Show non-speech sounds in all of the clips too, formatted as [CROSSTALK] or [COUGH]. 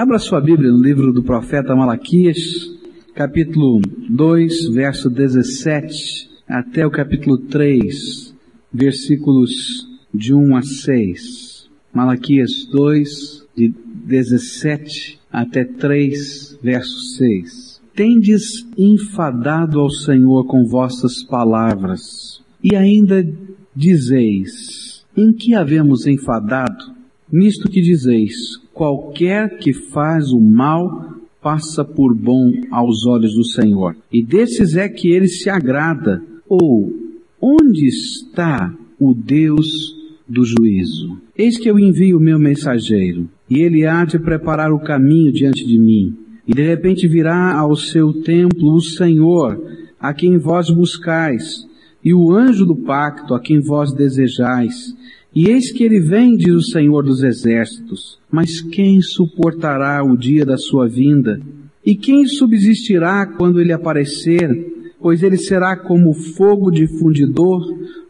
Abra sua Bíblia no livro do profeta Malaquias, capítulo 2, verso 17, até o capítulo 3, versículos de 1 a 6. Malaquias 2, de 17 até 3, verso 6. Tendes enfadado ao Senhor com vossas palavras, e ainda dizeis, em que havemos enfadado? Nisto que dizeis, qualquer que faz o mal passa por bom aos olhos do Senhor. E desses é que ele se agrada. Ou, onde está o Deus do juízo? Eis que eu envio o meu mensageiro, e ele há de preparar o caminho diante de mim. E de repente virá ao seu templo o Senhor, a quem vós buscais, e o anjo do pacto, a quem vós desejais. E eis que ele vem, diz o Senhor dos Exércitos. Mas quem suportará o dia da sua vinda? E quem subsistirá quando ele aparecer? Pois ele será como fogo de fundidor,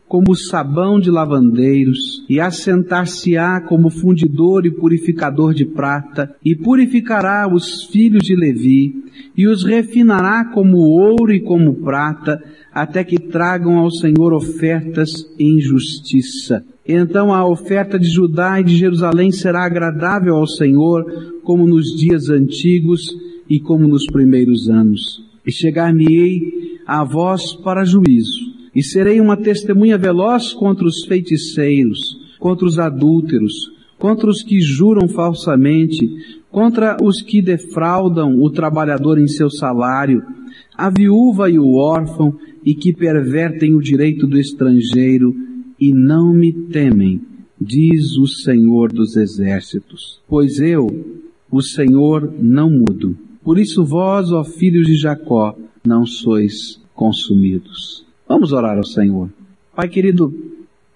como sabão de lavandeiros, e assentar-se-á como fundidor e purificador de prata, e purificará os filhos de Levi, e os refinará como ouro e como prata, até que tragam ao Senhor ofertas em justiça. Então a oferta de Judá e de Jerusalém será agradável ao Senhor, como nos dias antigos e como nos primeiros anos. E chegar-me-ei a vós para juízo, e serei uma testemunha veloz contra os feiticeiros, contra os adúlteros, contra os que juram falsamente, contra os que defraudam o trabalhador em seu salário, a viúva e o órfão, e que pervertem o direito do estrangeiro, e não me temem, diz o Senhor dos Exércitos. Pois eu, o Senhor, não mudo. Por isso vós, ó filhos de Jacó, não sois consumidos. Vamos orar ao Senhor. Pai querido,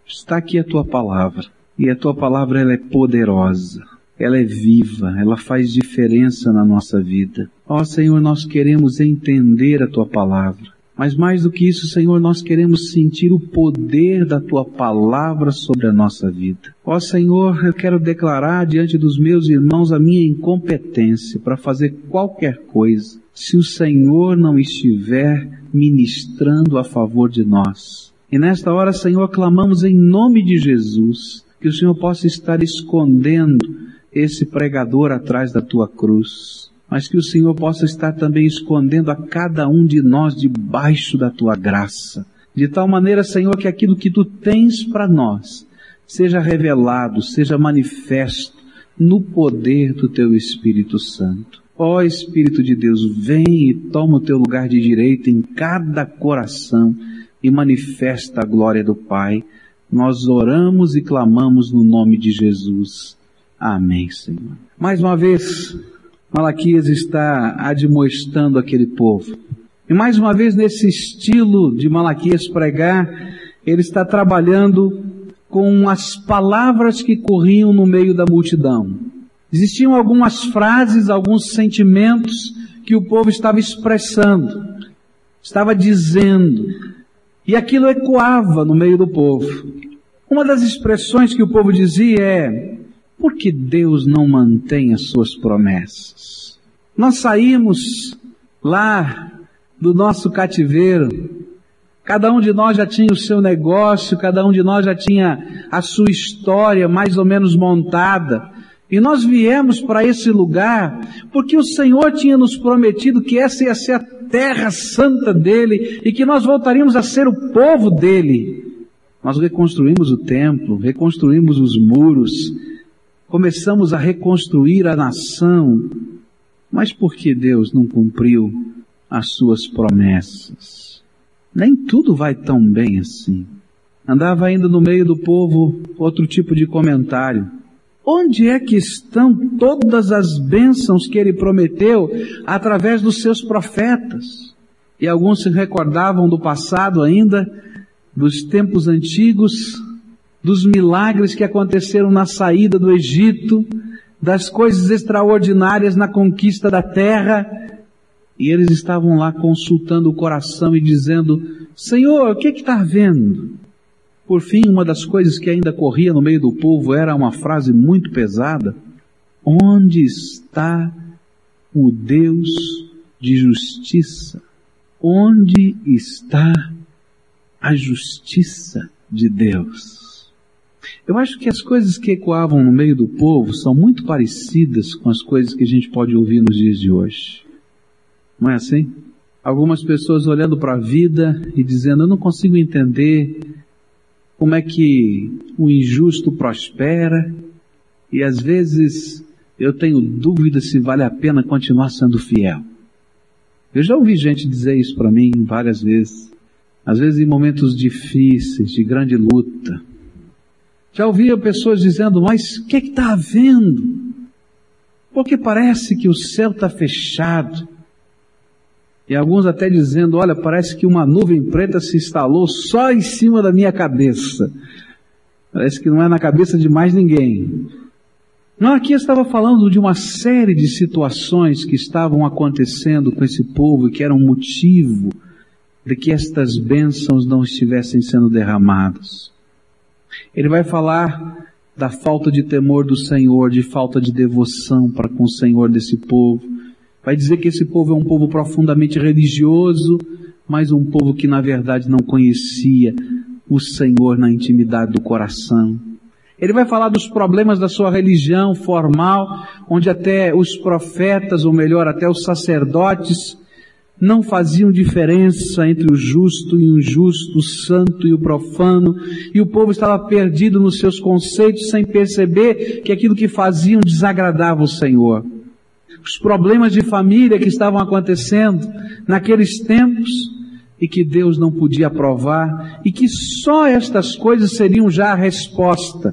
está aqui a tua palavra. E a tua palavra ela é poderosa. Ela é viva, ela faz diferença na nossa vida. Ó Senhor, nós queremos entender a tua palavra. Mas mais do que isso, Senhor, nós queremos sentir o poder da Tua palavra sobre a nossa vida. Ó Senhor, eu quero declarar diante dos meus irmãos a minha incompetência para fazer qualquer coisa, se o Senhor não estiver ministrando a favor de nós. E nesta hora, Senhor, clamamos em nome de Jesus, que o Senhor possa estar escondendo esse pregador atrás da Tua cruz mas que o Senhor possa estar também escondendo a cada um de nós debaixo da tua graça. De tal maneira, Senhor, que aquilo que tu tens para nós seja revelado, seja manifesto no poder do teu Espírito Santo. Ó Espírito de Deus, vem e toma o teu lugar de direito em cada coração e manifesta a glória do Pai. Nós oramos e clamamos no nome de Jesus. Amém, Senhor. Mais uma vez, Malaquias está admoestando aquele povo. E mais uma vez, nesse estilo de Malaquias pregar, ele está trabalhando com as palavras que corriam no meio da multidão. Existiam algumas frases, alguns sentimentos que o povo estava expressando, estava dizendo, e aquilo ecoava no meio do povo. Uma das expressões que o povo dizia é: por que Deus não mantém as suas promessas? Nós saímos lá do nosso cativeiro, cada um de nós já tinha o seu negócio, cada um de nós já tinha a sua história mais ou menos montada. E nós viemos para esse lugar porque o Senhor tinha nos prometido que essa ia ser a terra santa dele e que nós voltaríamos a ser o povo dele. Nós reconstruímos o templo, reconstruímos os muros, começamos a reconstruir a nação, mas por que Deus não cumpriu as suas promessas? Nem tudo vai tão bem assim. Andava ainda no meio do povo outro tipo de comentário. Onde é que estão todas as bênçãos que ele prometeu através dos seus profetas? E alguns se recordavam do passado ainda, dos tempos antigos, dos milagres que aconteceram na saída do Egito, das coisas extraordinárias na conquista da terra, e eles estavam lá consultando o coração e dizendo, Senhor, o que está vendo? Por fim, uma das coisas que ainda corria no meio do povo era uma frase muito pesada. Onde está o Deus de justiça? Onde está a justiça de Deus? Eu acho que as coisas que ecoavam no meio do povo são muito parecidas com as coisas que a gente pode ouvir nos dias de hoje. Não é assim? Algumas pessoas olhando para a vida e dizendo: Eu não consigo entender como é que o injusto prospera, e às vezes eu tenho dúvida se vale a pena continuar sendo fiel. Eu já ouvi gente dizer isso para mim várias vezes. Às vezes em momentos difíceis, de grande luta. Já ouvia pessoas dizendo, mas o que está havendo? Porque parece que o céu está fechado. E alguns até dizendo, olha, parece que uma nuvem preta se instalou só em cima da minha cabeça. Parece que não é na cabeça de mais ninguém. Não, aqui estava falando de uma série de situações que estavam acontecendo com esse povo e que eram motivo de que estas bênçãos não estivessem sendo derramadas. Ele vai falar da falta de temor do Senhor, de falta de devoção para com o Senhor desse povo. Vai dizer que esse povo é um povo profundamente religioso, mas um povo que na verdade não conhecia o Senhor na intimidade do coração. Ele vai falar dos problemas da sua religião formal, onde até os profetas, ou melhor, até os sacerdotes, não faziam diferença entre o justo e o injusto, o santo e o profano, e o povo estava perdido nos seus conceitos sem perceber que aquilo que faziam desagradava o Senhor. Os problemas de família que estavam acontecendo naqueles tempos e que Deus não podia aprovar e que só estas coisas seriam já a resposta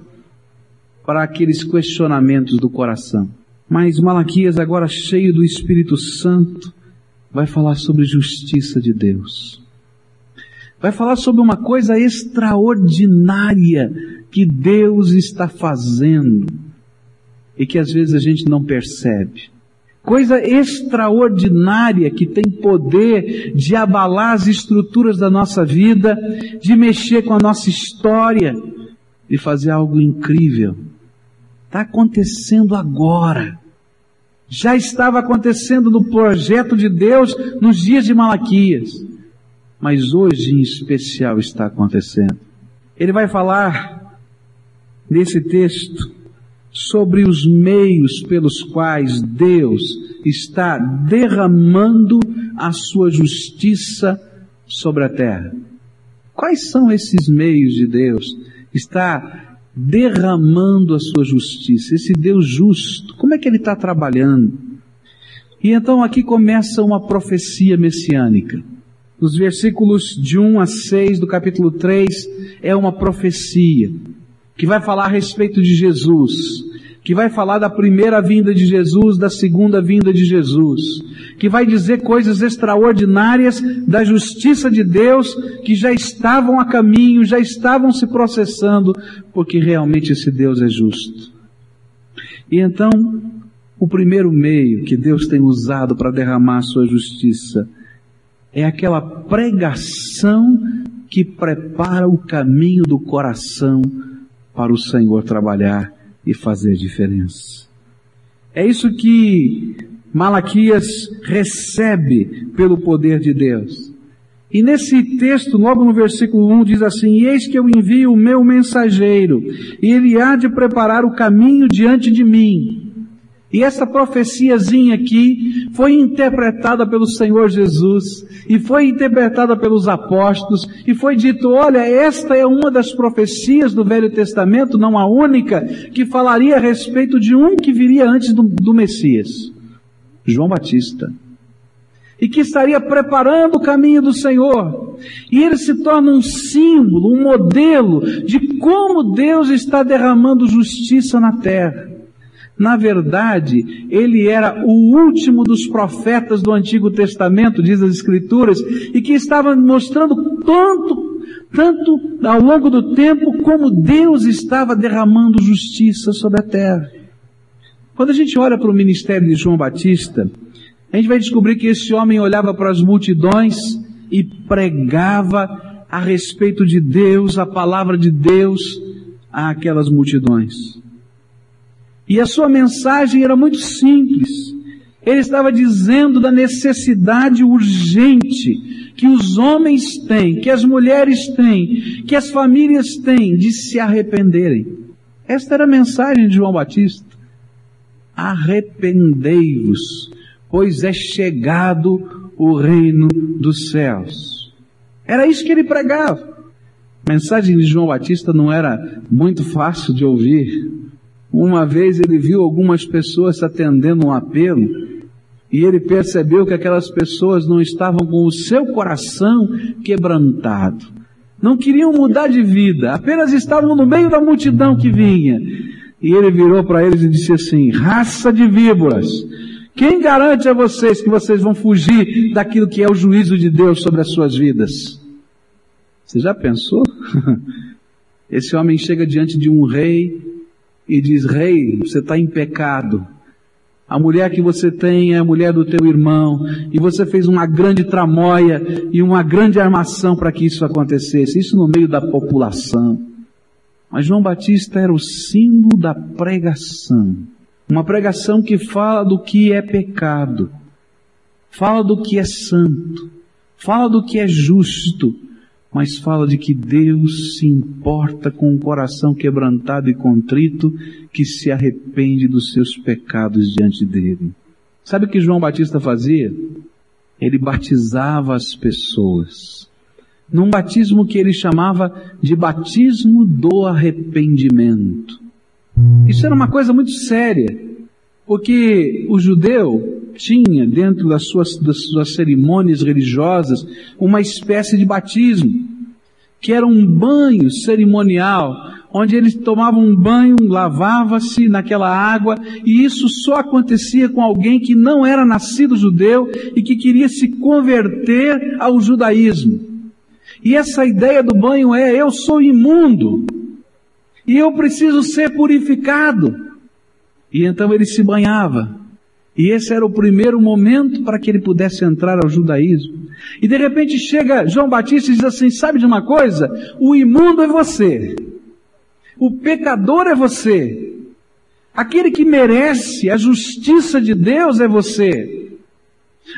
para aqueles questionamentos do coração. Mas Malaquias, agora cheio do Espírito Santo, vai falar sobre justiça de Deus. Vai falar sobre uma coisa extraordinária que Deus está fazendo e que às vezes a gente não percebe. Coisa extraordinária que tem poder de abalar as estruturas da nossa vida, de mexer com a nossa história, de fazer algo incrível. Está acontecendo agora. Já estava acontecendo no projeto de Deus nos dias de Malaquias. Mas hoje em especial está acontecendo. Ele vai falar nesse texto sobre os meios pelos quais Deus está derramando a sua justiça sobre a terra. Quais são esses meios de Deus? Está derramando a sua justiça. Esse Deus justo, como é que ele está trabalhando? E então aqui começa uma profecia messiânica. Nos versículos de 1 a 6 do capítulo 3 é uma profecia que vai falar a respeito de Jesus, que vai falar da primeira vinda de Jesus, da segunda vinda de Jesus, que vai dizer coisas extraordinárias da justiça de Deus que já estavam a caminho, já estavam se processando, porque realmente esse Deus é justo. E então, o primeiro meio que Deus tem usado para derramar sua justiça é aquela pregação que prepara o caminho do coração para o Senhor trabalhar e fazer diferença. É isso que Malaquias recebe pelo poder de Deus. E nesse texto, logo no versículo 1, diz assim, Eis que eu envio o meu mensageiro, e ele há de preparar o caminho diante de mim. E essa profeciazinha aqui foi interpretada pelo Senhor Jesus e foi interpretada pelos apóstolos e foi dito, olha, esta é uma das profecias do Velho Testamento, não a única, que falaria a respeito de um que viria antes do, do Messias. João Batista. E que estaria preparando o caminho do Senhor. E ele se torna um símbolo, um modelo de como Deus está derramando justiça na terra. Na verdade, ele era o último dos profetas do Antigo Testamento, diz as Escrituras, e que estava mostrando tanto, tanto ao longo do tempo como Deus estava derramando justiça sobre a terra. Quando a gente olha para o ministério de João Batista, a gente vai descobrir que esse homem olhava para as multidões e pregava a respeito de Deus, a palavra de Deus, àquelas multidões. E a sua mensagem era muito simples. Ele estava dizendo da necessidade urgente que os homens têm, que as mulheres têm, que as famílias têm de se arrependerem. Esta era a mensagem de João Batista. Arrependei-vos, pois é chegado o reino dos céus. Era isso que ele pregava. A mensagem de João Batista não era muito fácil de ouvir. Uma vez ele viu algumas pessoas atendendo um apelo e ele percebeu que aquelas pessoas não estavam com o seu coração quebrantado. Não queriam mudar de vida, apenas estavam no meio da multidão que vinha. E ele virou para eles e disse assim: raça de víboras, quem garante a vocês que vocês vão fugir daquilo que é o juízo de Deus sobre as suas vidas? Você já pensou? [LAUGHS] Esse homem chega diante de um rei e diz: Rei, você está em pecado. A mulher que você tem é a mulher do teu irmão, e você fez uma grande tramóia e uma grande armação para que isso acontecesse, isso no meio da população. Mas João Batista era o símbolo da pregação. Uma pregação que fala do que é pecado, fala do que é santo, fala do que é justo, mas fala de que Deus se importa com um coração quebrantado e contrito que se arrepende dos seus pecados diante dele. Sabe o que João Batista fazia? Ele batizava as pessoas. Num batismo que ele chamava de batismo do arrependimento. Isso era uma coisa muito séria, porque o judeu tinha dentro das suas, das suas cerimônias religiosas uma espécie de batismo, que era um banho cerimonial, onde eles tomavam um banho, lavava-se naquela água, e isso só acontecia com alguém que não era nascido judeu e que queria se converter ao judaísmo. E essa ideia do banho é, eu sou imundo, e eu preciso ser purificado. E então ele se banhava. E esse era o primeiro momento para que ele pudesse entrar ao judaísmo. E de repente chega João Batista e diz assim: Sabe de uma coisa? O imundo é você. O pecador é você. Aquele que merece a justiça de Deus é você.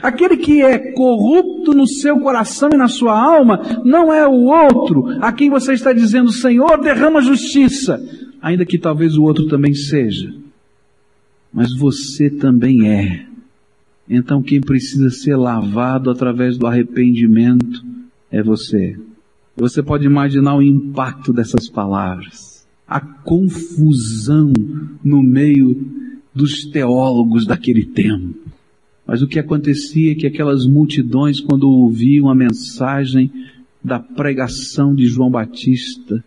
Aquele que é corrupto no seu coração e na sua alma não é o outro a quem você está dizendo, Senhor, derrama justiça, ainda que talvez o outro também seja mas você também é. Então quem precisa ser lavado através do arrependimento é você. Você pode imaginar o impacto dessas palavras, a confusão no meio dos teólogos daquele tempo. Mas o que acontecia é que aquelas multidões, quando ouviam a mensagem da pregação de João Batista,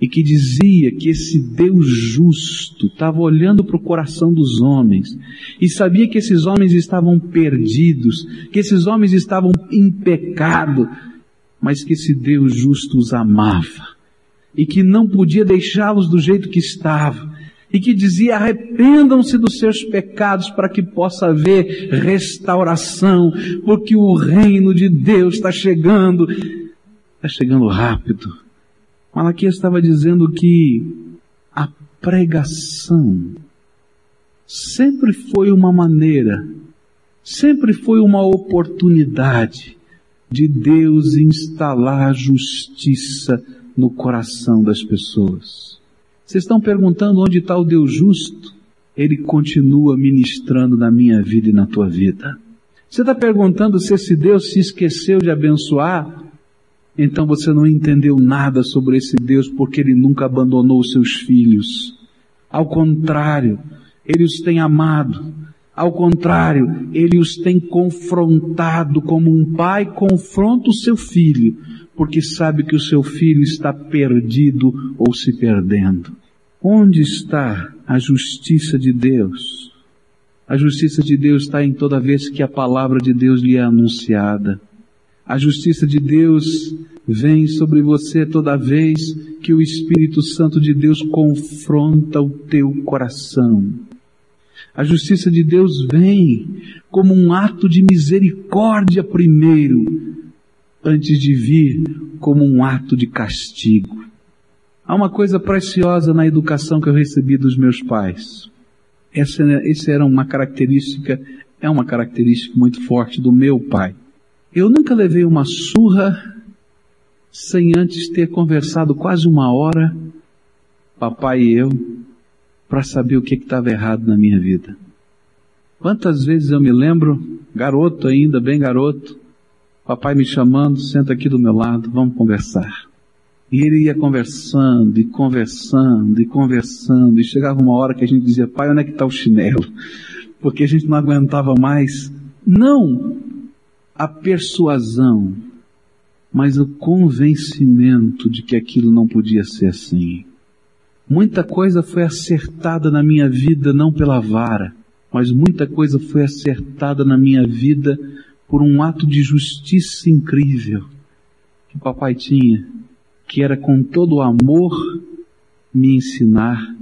e que dizia que esse Deus justo estava olhando para o coração dos homens e sabia que esses homens estavam perdidos, que esses homens estavam em pecado, mas que esse Deus justo os amava e que não podia deixá-los do jeito que estavam e que dizia arrependam-se dos seus pecados para que possa haver restauração, porque o reino de Deus está chegando, está chegando rápido. Malaquias estava dizendo que a pregação sempre foi uma maneira, sempre foi uma oportunidade de Deus instalar justiça no coração das pessoas. Vocês estão perguntando onde está o Deus justo? Ele continua ministrando na minha vida e na tua vida. Você está perguntando se esse Deus se esqueceu de abençoar? então você não entendeu nada sobre esse Deus porque ele nunca abandonou os seus filhos. Ao contrário, ele os tem amado. Ao contrário, ele os tem confrontado como um pai confronta o seu filho, porque sabe que o seu filho está perdido ou se perdendo. Onde está a justiça de Deus? A justiça de Deus está em toda vez que a palavra de Deus lhe é anunciada. A justiça de Deus vem sobre você toda vez que o Espírito Santo de Deus confronta o teu coração. A justiça de Deus vem como um ato de misericórdia primeiro, antes de vir como um ato de castigo. Há uma coisa preciosa na educação que eu recebi dos meus pais. Essa, essa era uma característica, é uma característica muito forte do meu pai. Eu nunca levei uma surra sem antes ter conversado quase uma hora, papai e eu, para saber o que estava errado na minha vida. Quantas vezes eu me lembro, garoto ainda, bem garoto, papai me chamando, senta aqui do meu lado, vamos conversar. E ele ia conversando, e conversando, e conversando, e chegava uma hora que a gente dizia, pai, onde é que está o chinelo? Porque a gente não aguentava mais. Não a persuasão, mas o convencimento de que aquilo não podia ser assim. Muita coisa foi acertada na minha vida não pela vara, mas muita coisa foi acertada na minha vida por um ato de justiça incrível que papai tinha, que era com todo o amor me ensinar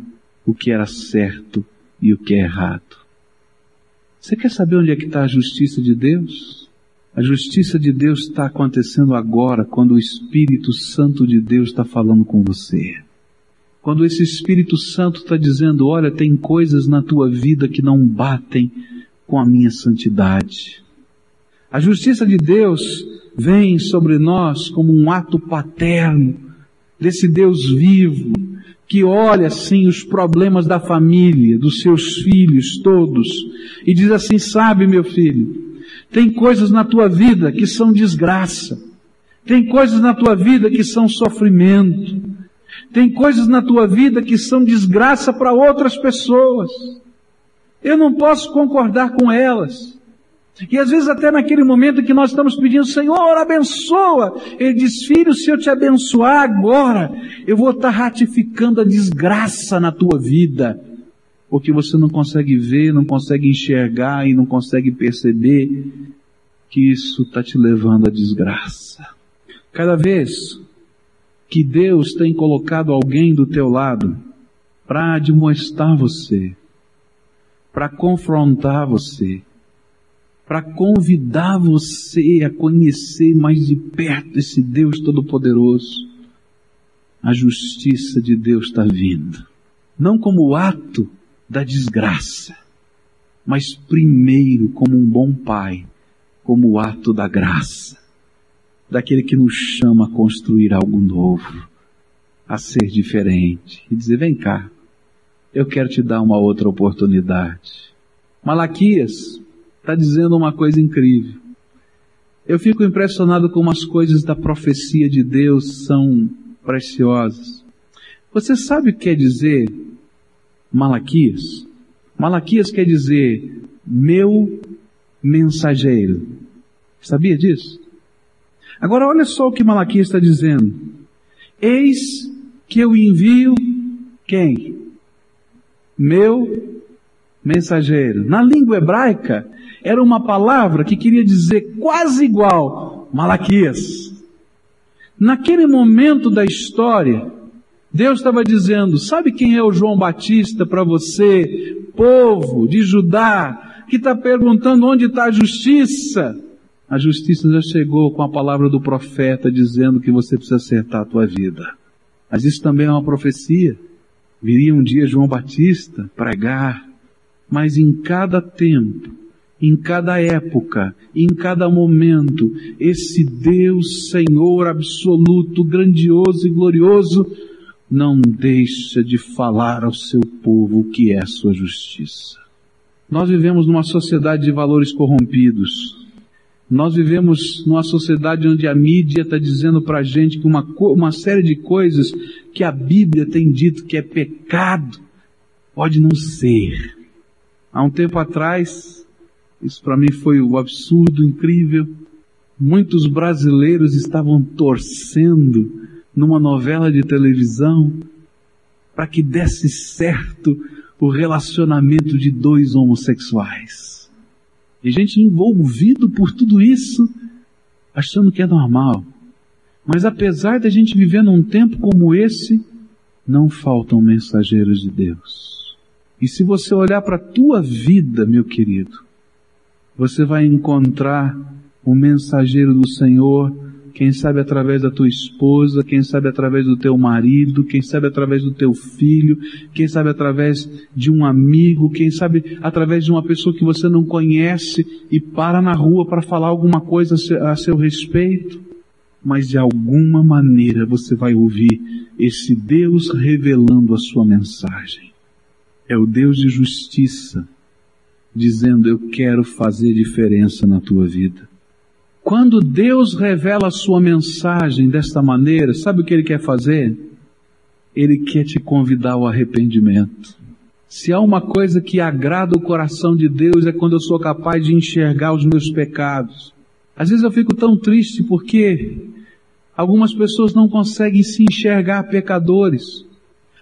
o que era certo e o que é errado. Você quer saber onde é que está a justiça de Deus? A justiça de Deus está acontecendo agora, quando o Espírito Santo de Deus está falando com você. Quando esse Espírito Santo está dizendo, olha, tem coisas na tua vida que não batem com a minha santidade. A justiça de Deus vem sobre nós como um ato paterno desse Deus vivo, que olha assim os problemas da família, dos seus filhos todos, e diz assim, sabe meu filho, tem coisas na tua vida que são desgraça. Tem coisas na tua vida que são sofrimento. Tem coisas na tua vida que são desgraça para outras pessoas. Eu não posso concordar com elas. E às vezes até naquele momento que nós estamos pedindo, Senhor, abençoa. Ele diz, filho, se eu te abençoar agora, eu vou estar ratificando a desgraça na tua vida porque você não consegue ver, não consegue enxergar e não consegue perceber que isso está te levando à desgraça. Cada vez que Deus tem colocado alguém do teu lado para admoestar você, para confrontar você, para convidar você a conhecer mais de perto esse Deus Todo-Poderoso, a justiça de Deus está vindo. Não como ato da desgraça, mas primeiro como um bom pai, como ato da graça, daquele que nos chama a construir algo novo, a ser diferente e dizer: vem cá, eu quero te dar uma outra oportunidade. Malaquias está dizendo uma coisa incrível. Eu fico impressionado como as coisas da profecia de Deus são preciosas. Você sabe o que quer dizer Malaquias. Malaquias quer dizer meu mensageiro. Sabia disso? Agora olha só o que Malaquias está dizendo. Eis que eu envio quem? Meu mensageiro. Na língua hebraica, era uma palavra que queria dizer quase igual Malaquias. Naquele momento da história, Deus estava dizendo: sabe quem é o João Batista para você, povo de Judá, que está perguntando onde está a justiça? A justiça já chegou com a palavra do profeta dizendo que você precisa acertar a tua vida. Mas isso também é uma profecia. Viria um dia João Batista pregar, mas em cada tempo, em cada época, em cada momento, esse Deus Senhor absoluto, grandioso e glorioso, não deixa de falar ao seu povo o que é a sua justiça. Nós vivemos numa sociedade de valores corrompidos. Nós vivemos numa sociedade onde a mídia está dizendo para a gente que uma, uma série de coisas que a Bíblia tem dito que é pecado pode não ser. Há um tempo atrás, isso para mim foi um absurdo, incrível. Muitos brasileiros estavam torcendo numa novela de televisão para que desse certo o relacionamento de dois homossexuais. E gente envolvido por tudo isso, achando que é normal. Mas apesar de a gente viver num tempo como esse, não faltam mensageiros de Deus. E se você olhar para a tua vida, meu querido, você vai encontrar um mensageiro do Senhor quem sabe através da tua esposa, quem sabe através do teu marido, quem sabe através do teu filho, quem sabe através de um amigo, quem sabe através de uma pessoa que você não conhece e para na rua para falar alguma coisa a seu respeito. Mas de alguma maneira você vai ouvir esse Deus revelando a sua mensagem. É o Deus de justiça, dizendo eu quero fazer diferença na tua vida. Quando Deus revela a sua mensagem desta maneira, sabe o que Ele quer fazer? Ele quer te convidar ao arrependimento. Se há uma coisa que agrada o coração de Deus é quando eu sou capaz de enxergar os meus pecados. Às vezes eu fico tão triste porque algumas pessoas não conseguem se enxergar pecadores.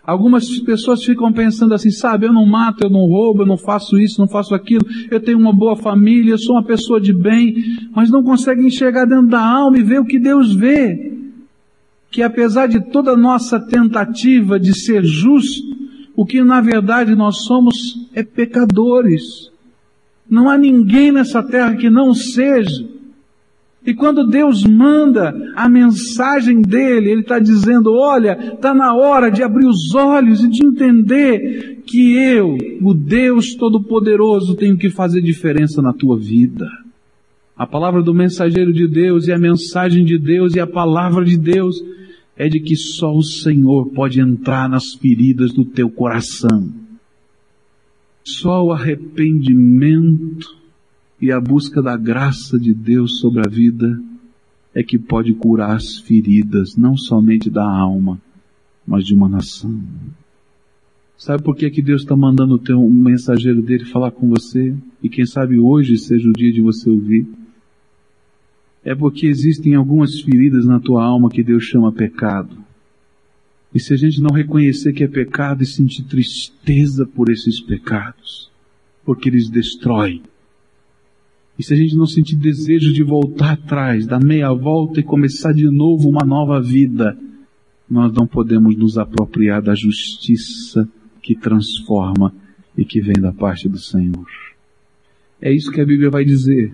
Algumas pessoas ficam pensando assim, sabe, eu não mato, eu não roubo, eu não faço isso, não faço aquilo, eu tenho uma boa família, eu sou uma pessoa de bem, mas não conseguem enxergar dentro da alma e ver o que Deus vê. Que apesar de toda a nossa tentativa de ser justo, o que na verdade nós somos é pecadores. Não há ninguém nessa terra que não seja. E quando Deus manda a mensagem dele, ele está dizendo: olha, está na hora de abrir os olhos e de entender que eu, o Deus Todo-Poderoso, tenho que fazer diferença na tua vida. A palavra do mensageiro de Deus e a mensagem de Deus e a palavra de Deus é de que só o Senhor pode entrar nas feridas do teu coração. Só o arrependimento e a busca da graça de Deus sobre a vida é que pode curar as feridas, não somente da alma, mas de uma nação. Sabe por que, que Deus está mandando ter um mensageiro dele falar com você? E quem sabe hoje seja o dia de você ouvir? É porque existem algumas feridas na tua alma que Deus chama pecado. E se a gente não reconhecer que é pecado e sentir tristeza por esses pecados, porque eles destroem, e se a gente não sentir desejo de voltar atrás, dar meia volta e começar de novo uma nova vida, nós não podemos nos apropriar da justiça que transforma e que vem da parte do Senhor. É isso que a Bíblia vai dizer.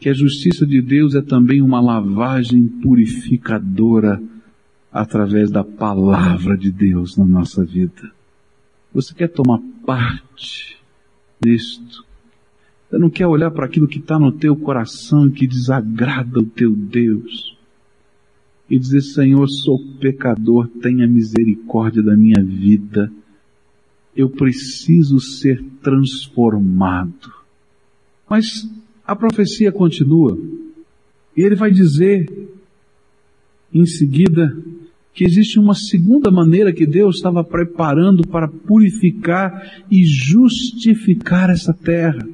Que a justiça de Deus é também uma lavagem purificadora através da palavra de Deus na nossa vida. Você quer tomar parte nisto? Você não quer olhar para aquilo que está no teu coração que desagrada o teu Deus. E dizer, Senhor, sou pecador, tenha misericórdia da minha vida. Eu preciso ser transformado. Mas a profecia continua. E ele vai dizer, em seguida, que existe uma segunda maneira que Deus estava preparando para purificar e justificar essa terra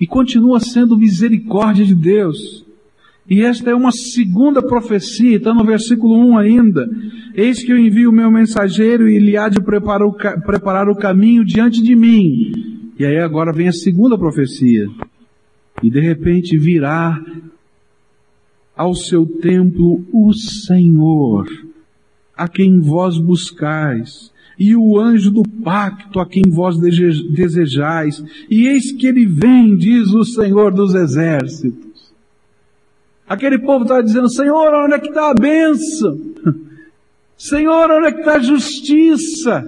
e continua sendo misericórdia de Deus. E esta é uma segunda profecia, está no versículo 1 ainda. Eis que eu envio o meu mensageiro e ele há de preparar o, caminho diante de mim. E aí agora vem a segunda profecia. E de repente virá ao seu templo o Senhor, a quem vós buscais, e o anjo do pacto a quem vós desejais, e eis que ele vem, diz o Senhor dos exércitos. Aquele povo estava dizendo, Senhor, onde é que está a bênção? [LAUGHS] Senhor, onde é que está a justiça?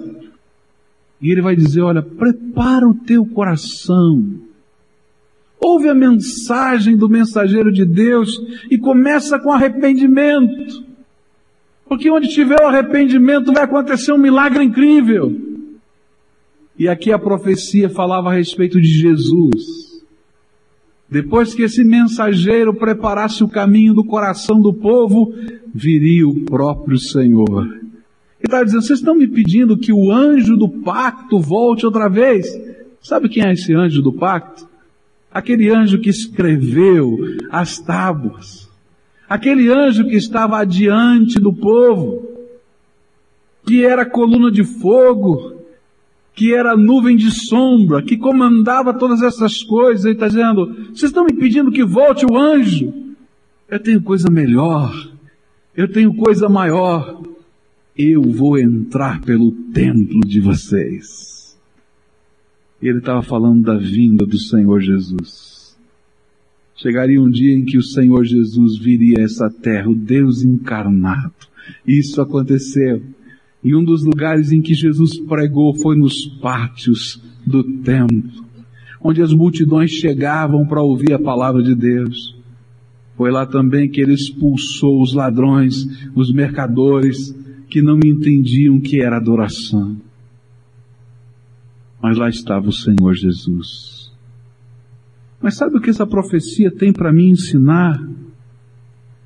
E ele vai dizer, olha, prepara o teu coração. Ouve a mensagem do mensageiro de Deus e começa com arrependimento. Porque onde tiver o arrependimento vai acontecer um milagre incrível. E aqui a profecia falava a respeito de Jesus. Depois que esse mensageiro preparasse o caminho do coração do povo, viria o próprio Senhor. Ele estava dizendo, vocês estão me pedindo que o anjo do pacto volte outra vez? Sabe quem é esse anjo do pacto? Aquele anjo que escreveu as tábuas aquele anjo que estava adiante do povo, que era coluna de fogo, que era nuvem de sombra, que comandava todas essas coisas, ele está dizendo, vocês estão me pedindo que volte o anjo? Eu tenho coisa melhor, eu tenho coisa maior, eu vou entrar pelo templo de vocês. Ele estava falando da vinda do Senhor Jesus. Chegaria um dia em que o Senhor Jesus viria a essa terra, o Deus encarnado. Isso aconteceu. E um dos lugares em que Jesus pregou foi nos pátios do templo, onde as multidões chegavam para ouvir a palavra de Deus. Foi lá também que ele expulsou os ladrões, os mercadores, que não entendiam o que era adoração. Mas lá estava o Senhor Jesus. Mas sabe o que essa profecia tem para me ensinar?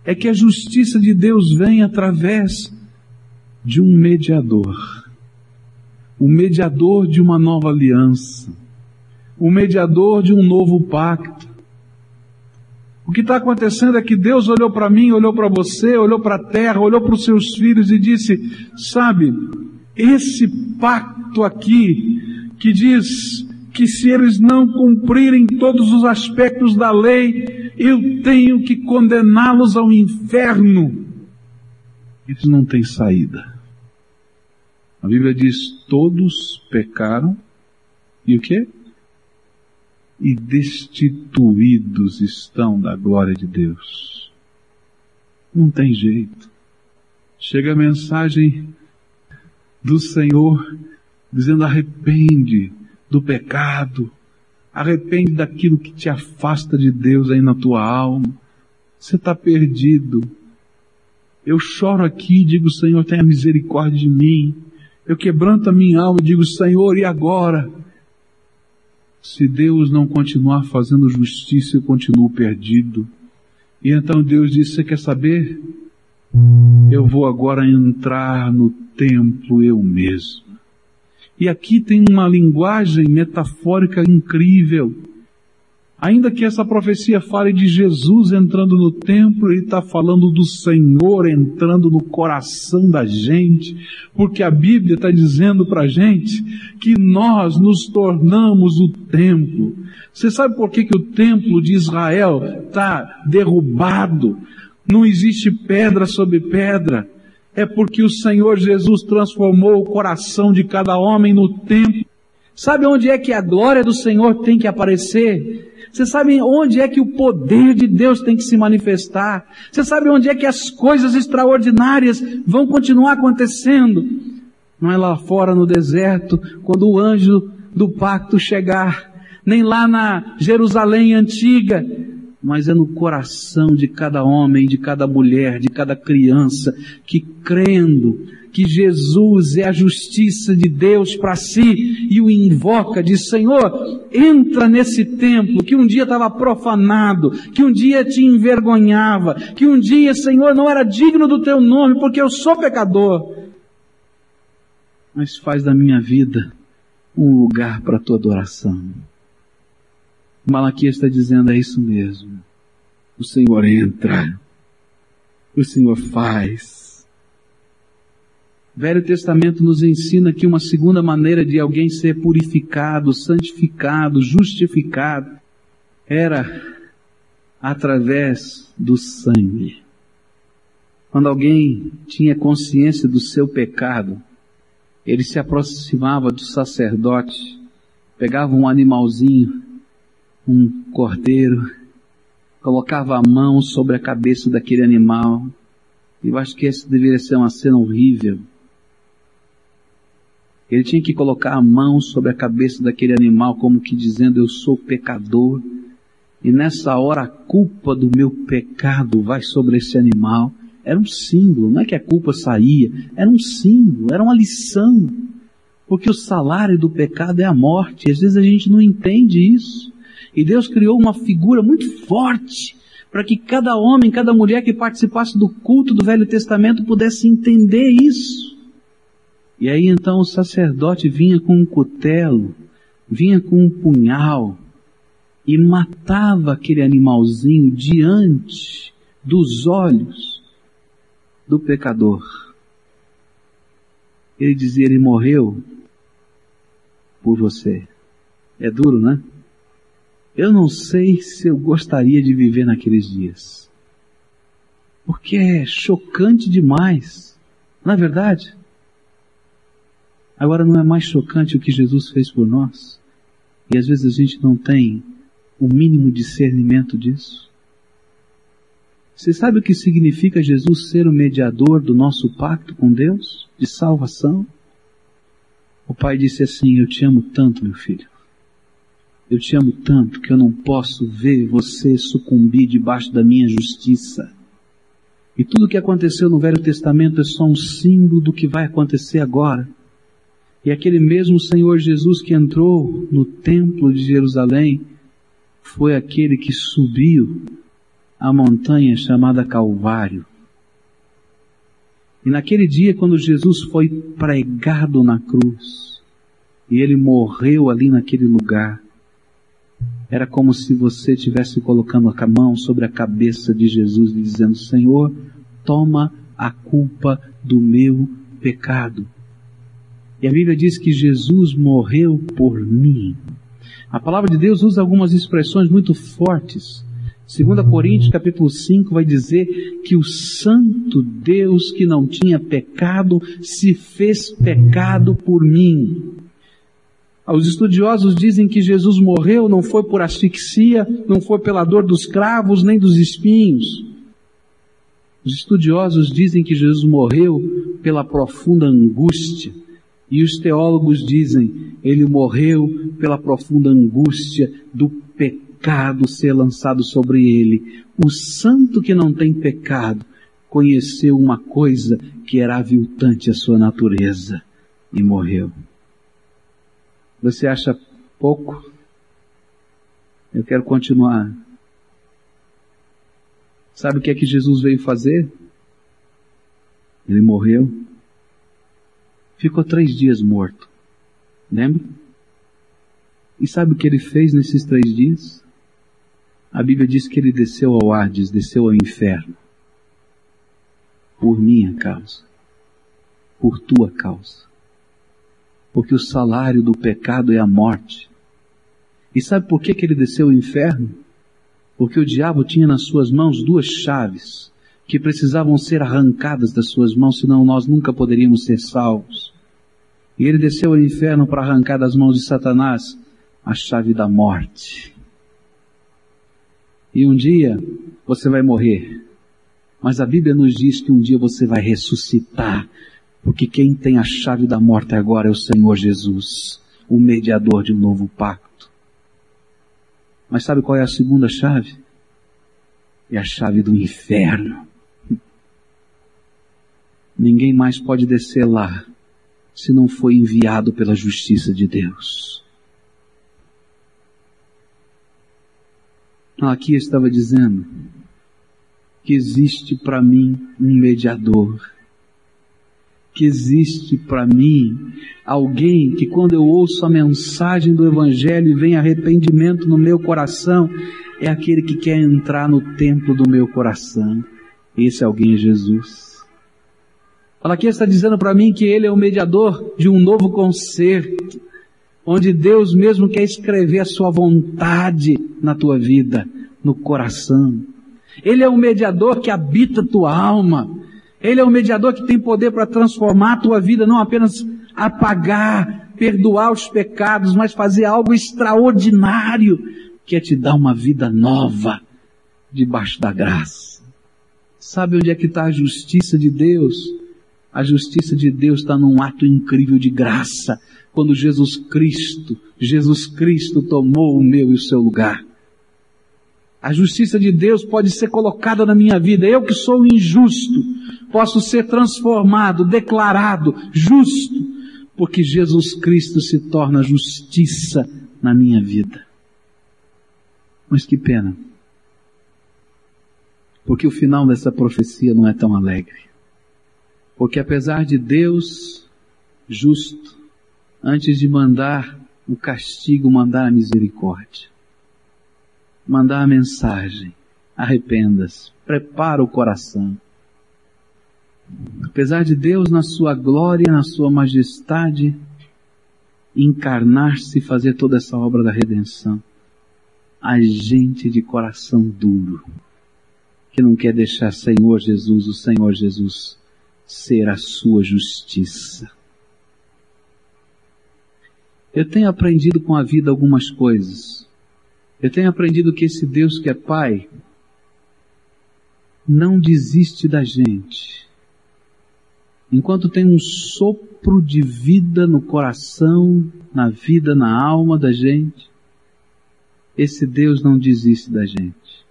É que a justiça de Deus vem através de um mediador. O mediador de uma nova aliança. O mediador de um novo pacto. O que está acontecendo é que Deus olhou para mim, olhou para você, olhou para a terra, olhou para os seus filhos e disse: Sabe, esse pacto aqui, que diz que se eles não cumprirem todos os aspectos da lei, eu tenho que condená-los ao inferno. Eles não têm saída. A Bíblia diz: todos pecaram e o que? e destituídos estão da glória de Deus. Não tem jeito. Chega a mensagem do Senhor dizendo arrepende do pecado, arrepende daquilo que te afasta de Deus aí na tua alma. Você está perdido. Eu choro aqui e digo, Senhor, tenha misericórdia de mim. Eu quebranto a minha alma e digo, Senhor, e agora? Se Deus não continuar fazendo justiça, eu continuo perdido. E então Deus disse, você quer saber? Eu vou agora entrar no templo eu mesmo. E aqui tem uma linguagem metafórica incrível. Ainda que essa profecia fale de Jesus entrando no templo, ele está falando do Senhor entrando no coração da gente, porque a Bíblia está dizendo para a gente que nós nos tornamos o templo. Você sabe por que, que o templo de Israel está derrubado? Não existe pedra sobre pedra. É porque o Senhor Jesus transformou o coração de cada homem no templo. Sabe onde é que a glória do Senhor tem que aparecer? Você sabe onde é que o poder de Deus tem que se manifestar? Você sabe onde é que as coisas extraordinárias vão continuar acontecendo? Não é lá fora no deserto, quando o anjo do pacto chegar, nem lá na Jerusalém antiga, mas é no coração de cada homem, de cada mulher, de cada criança que crendo que Jesus é a justiça de Deus para si e o invoca, diz, Senhor, entra nesse templo que um dia estava profanado, que um dia te envergonhava, que um dia, Senhor, não era digno do teu nome porque eu sou pecador. Mas faz da minha vida um lugar para tua adoração. Malaquias está dizendo é isso mesmo. O Senhor entra. O Senhor faz Velho Testamento nos ensina que uma segunda maneira de alguém ser purificado, santificado, justificado, era através do sangue. Quando alguém tinha consciência do seu pecado, ele se aproximava do sacerdote, pegava um animalzinho, um cordeiro, colocava a mão sobre a cabeça daquele animal. Eu acho que essa deveria ser uma cena horrível ele tinha que colocar a mão sobre a cabeça daquele animal, como que dizendo: Eu sou pecador. E nessa hora a culpa do meu pecado vai sobre esse animal. Era um símbolo, não é que a culpa saía, era um símbolo, era uma lição. Porque o salário do pecado é a morte. Às vezes a gente não entende isso. E Deus criou uma figura muito forte para que cada homem, cada mulher que participasse do culto do Velho Testamento pudesse entender isso. E aí então o sacerdote vinha com um cutelo, vinha com um punhal e matava aquele animalzinho diante dos olhos do pecador. Ele dizia, ele morreu por você. É duro, né? Eu não sei se eu gostaria de viver naqueles dias. Porque é chocante demais. Não é verdade? Agora não é mais chocante o que Jesus fez por nós? E às vezes a gente não tem o mínimo discernimento disso? Você sabe o que significa Jesus ser o mediador do nosso pacto com Deus, de salvação? O pai disse assim: Eu te amo tanto, meu filho. Eu te amo tanto que eu não posso ver você sucumbir debaixo da minha justiça. E tudo o que aconteceu no Velho Testamento é só um símbolo do que vai acontecer agora. E aquele mesmo Senhor Jesus que entrou no templo de Jerusalém foi aquele que subiu a montanha chamada Calvário. E naquele dia, quando Jesus foi pregado na cruz, e ele morreu ali naquele lugar, era como se você estivesse colocando a mão sobre a cabeça de Jesus e dizendo, Senhor, toma a culpa do meu pecado. E a Bíblia diz que Jesus morreu por mim. A palavra de Deus usa algumas expressões muito fortes. 2 Coríntios capítulo 5 vai dizer que o santo Deus que não tinha pecado se fez pecado por mim. Os estudiosos dizem que Jesus morreu não foi por asfixia, não foi pela dor dos cravos, nem dos espinhos. Os estudiosos dizem que Jesus morreu pela profunda angústia. E os teólogos dizem, ele morreu pela profunda angústia do pecado ser lançado sobre ele. O santo que não tem pecado conheceu uma coisa que era aviltante à sua natureza e morreu. Você acha pouco? Eu quero continuar. Sabe o que é que Jesus veio fazer? Ele morreu. Ficou três dias morto. Lembra? E sabe o que ele fez nesses três dias? A Bíblia diz que ele desceu ao Hades, desceu ao inferno. Por minha causa. Por tua causa porque o salário do pecado é a morte. E sabe por que, que ele desceu ao inferno? Porque o diabo tinha nas suas mãos duas chaves que precisavam ser arrancadas das suas mãos, senão nós nunca poderíamos ser salvos. E ele desceu ao inferno para arrancar das mãos de Satanás a chave da morte. E um dia você vai morrer. Mas a Bíblia nos diz que um dia você vai ressuscitar porque quem tem a chave da morte agora é o Senhor Jesus, o mediador de um novo pacto. Mas sabe qual é a segunda chave? É a chave do inferno. [LAUGHS] Ninguém mais pode descer lá se não foi enviado pela justiça de Deus. Aqui estava dizendo que existe para mim um mediador que existe para mim alguém que quando eu ouço a mensagem do Evangelho e vem arrependimento no meu coração, é aquele que quer entrar no templo do meu coração. Esse alguém é Jesus. Fala aqui está dizendo para mim que ele é o mediador de um novo concerto, onde Deus mesmo quer escrever a sua vontade na tua vida, no coração. Ele é o mediador que habita tua alma. Ele é o mediador que tem poder para transformar a tua vida, não apenas apagar, perdoar os pecados, mas fazer algo extraordinário, que é te dar uma vida nova debaixo da graça. Sabe onde é que está a justiça de Deus? A justiça de Deus está num ato incrível de graça, quando Jesus Cristo, Jesus Cristo tomou o meu e o seu lugar. A justiça de Deus pode ser colocada na minha vida. Eu que sou injusto, posso ser transformado, declarado justo, porque Jesus Cristo se torna justiça na minha vida. Mas que pena. Porque o final dessa profecia não é tão alegre. Porque apesar de Deus justo, antes de mandar o castigo, mandar a misericórdia mandar a mensagem. Arrependa-se. Prepara o coração. Apesar de Deus, na sua glória, na sua majestade, encarnar-se e fazer toda essa obra da redenção, a gente de coração duro, que não quer deixar Senhor Jesus, o Senhor Jesus, ser a sua justiça. Eu tenho aprendido com a vida algumas coisas Eu tenho aprendido que esse Deus que é Pai não desiste da gente. Enquanto tem um sopro de vida no coração, na vida, na alma da gente, esse Deus não desiste da gente.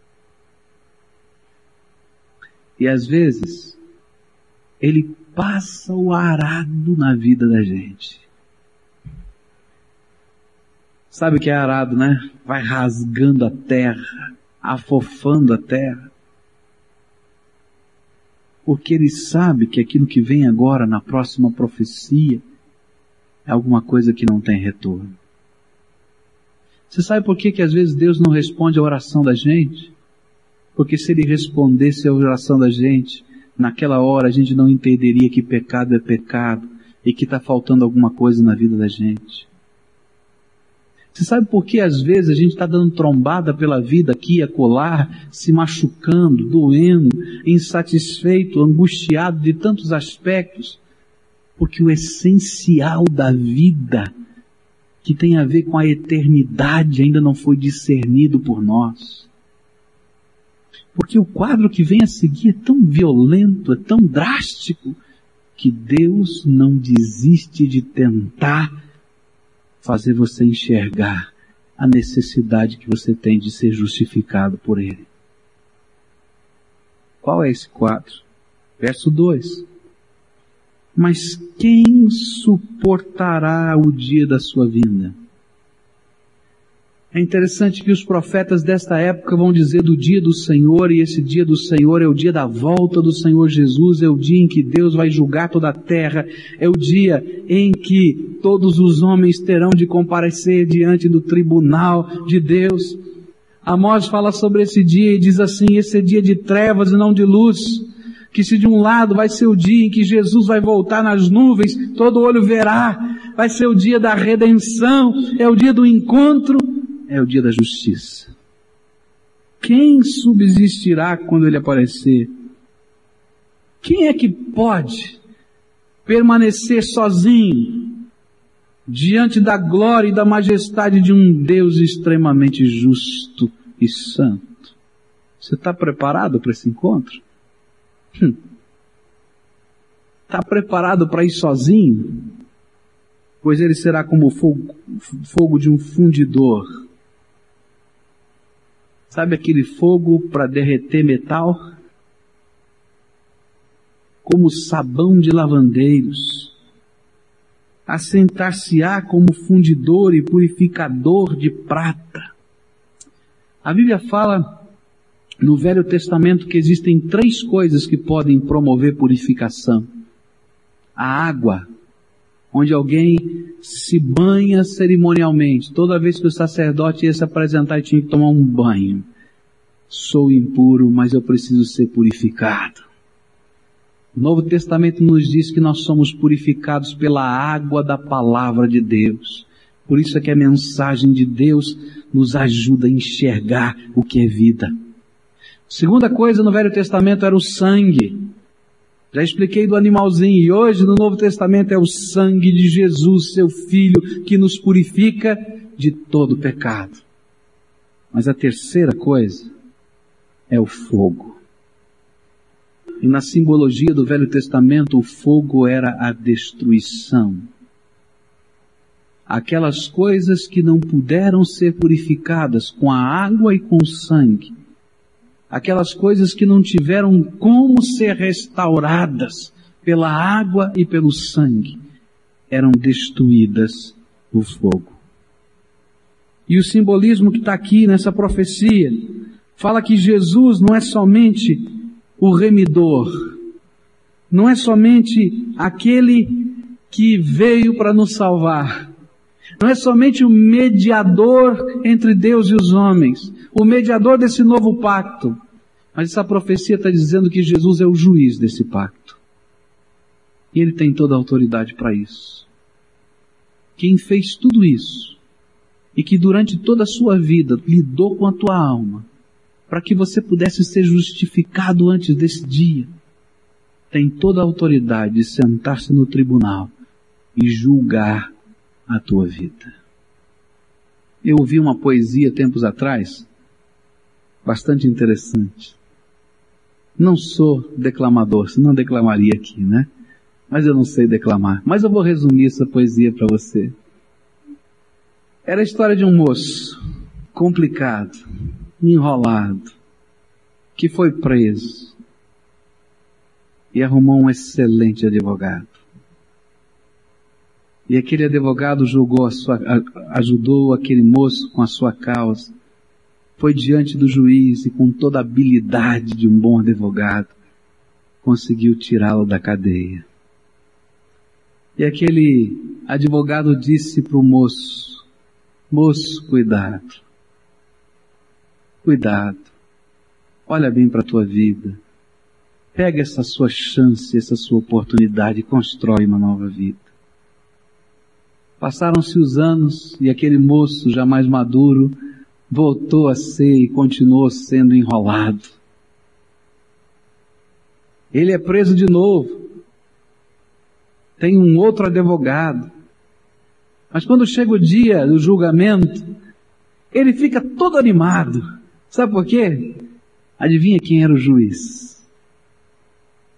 E às vezes, Ele passa o arado na vida da gente. Sabe o que é arado, né? Vai rasgando a terra, afofando a terra. Porque ele sabe que aquilo que vem agora na próxima profecia é alguma coisa que não tem retorno. Você sabe por que, que às vezes Deus não responde a oração da gente? Porque se ele respondesse a oração da gente, naquela hora a gente não entenderia que pecado é pecado e que está faltando alguma coisa na vida da gente. Você sabe por que às vezes a gente está dando trombada pela vida aqui e acolá, se machucando, doendo, insatisfeito, angustiado de tantos aspectos? Porque o essencial da vida, que tem a ver com a eternidade, ainda não foi discernido por nós. Porque o quadro que vem a seguir é tão violento, é tão drástico, que Deus não desiste de tentar fazer você enxergar a necessidade que você tem de ser justificado por Ele. Qual é esse quadro? Verso 2. Mas quem suportará o dia da sua vinda? É interessante que os profetas desta época vão dizer do dia do Senhor, e esse dia do Senhor é o dia da volta do Senhor Jesus, é o dia em que Deus vai julgar toda a terra, é o dia em que todos os homens terão de comparecer diante do tribunal de Deus. Amós fala sobre esse dia e diz assim, esse é dia de trevas e não de luz, que se de um lado vai ser o dia em que Jesus vai voltar nas nuvens, todo olho verá, vai ser o dia da redenção, é o dia do encontro, é o dia da justiça. Quem subsistirá quando ele aparecer? Quem é que pode permanecer sozinho diante da glória e da majestade de um Deus extremamente justo e santo? Você está preparado para esse encontro? Está hum. Tá preparado para ir sozinho? Pois ele será como fogo, fogo de um fundidor Sabe aquele fogo para derreter metal? Como sabão de lavandeiros. Assentar-se-á como fundidor e purificador de prata. A Bíblia fala no Velho Testamento que existem três coisas que podem promover purificação: a água, onde alguém se banha cerimonialmente. Toda vez que o sacerdote ia se apresentar, ele tinha que tomar um banho. Sou impuro, mas eu preciso ser purificado. O Novo Testamento nos diz que nós somos purificados pela água da palavra de Deus. Por isso é que a mensagem de Deus nos ajuda a enxergar o que é vida. Segunda coisa no Velho Testamento era o sangue. Já expliquei do animalzinho e hoje no Novo Testamento é o sangue de Jesus, seu Filho, que nos purifica de todo pecado. Mas a terceira coisa é o fogo. E na simbologia do Velho Testamento, o fogo era a destruição. Aquelas coisas que não puderam ser purificadas com a água e com o sangue, aquelas coisas que não tiveram como ser restauradas pela água e pelo sangue, eram destruídas no fogo. E o simbolismo que está aqui nessa profecia fala que Jesus não é somente o remidor, não é somente aquele que veio para nos salvar, não é somente o mediador entre Deus e os homens, o mediador desse novo pacto. Mas essa profecia está dizendo que Jesus é o juiz desse pacto. E ele tem toda a autoridade para isso. Quem fez tudo isso e que durante toda a sua vida lidou com a tua alma, para que você pudesse ser justificado antes desse dia, tem toda a autoridade de sentar-se no tribunal e julgar a tua vida. Eu ouvi uma poesia tempos atrás, bastante interessante. Não sou declamador, senão declamaria aqui, né? Mas eu não sei declamar. Mas eu vou resumir essa poesia para você. Era a história de um moço complicado, enrolado, que foi preso e arrumou um excelente advogado. E aquele advogado julgou a sua, ajudou aquele moço com a sua causa. Foi diante do juiz e com toda a habilidade de um bom advogado, conseguiu tirá-lo da cadeia. E aquele advogado disse para o moço, moço, cuidado. Cuidado. Olha bem para a tua vida. Pega essa sua chance, essa sua oportunidade e constrói uma nova vida. Passaram-se os anos e aquele moço já mais maduro voltou a ser e continuou sendo enrolado. Ele é preso de novo. Tem um outro advogado. Mas quando chega o dia do julgamento, ele fica todo animado. Sabe por quê? Adivinha quem era o juiz?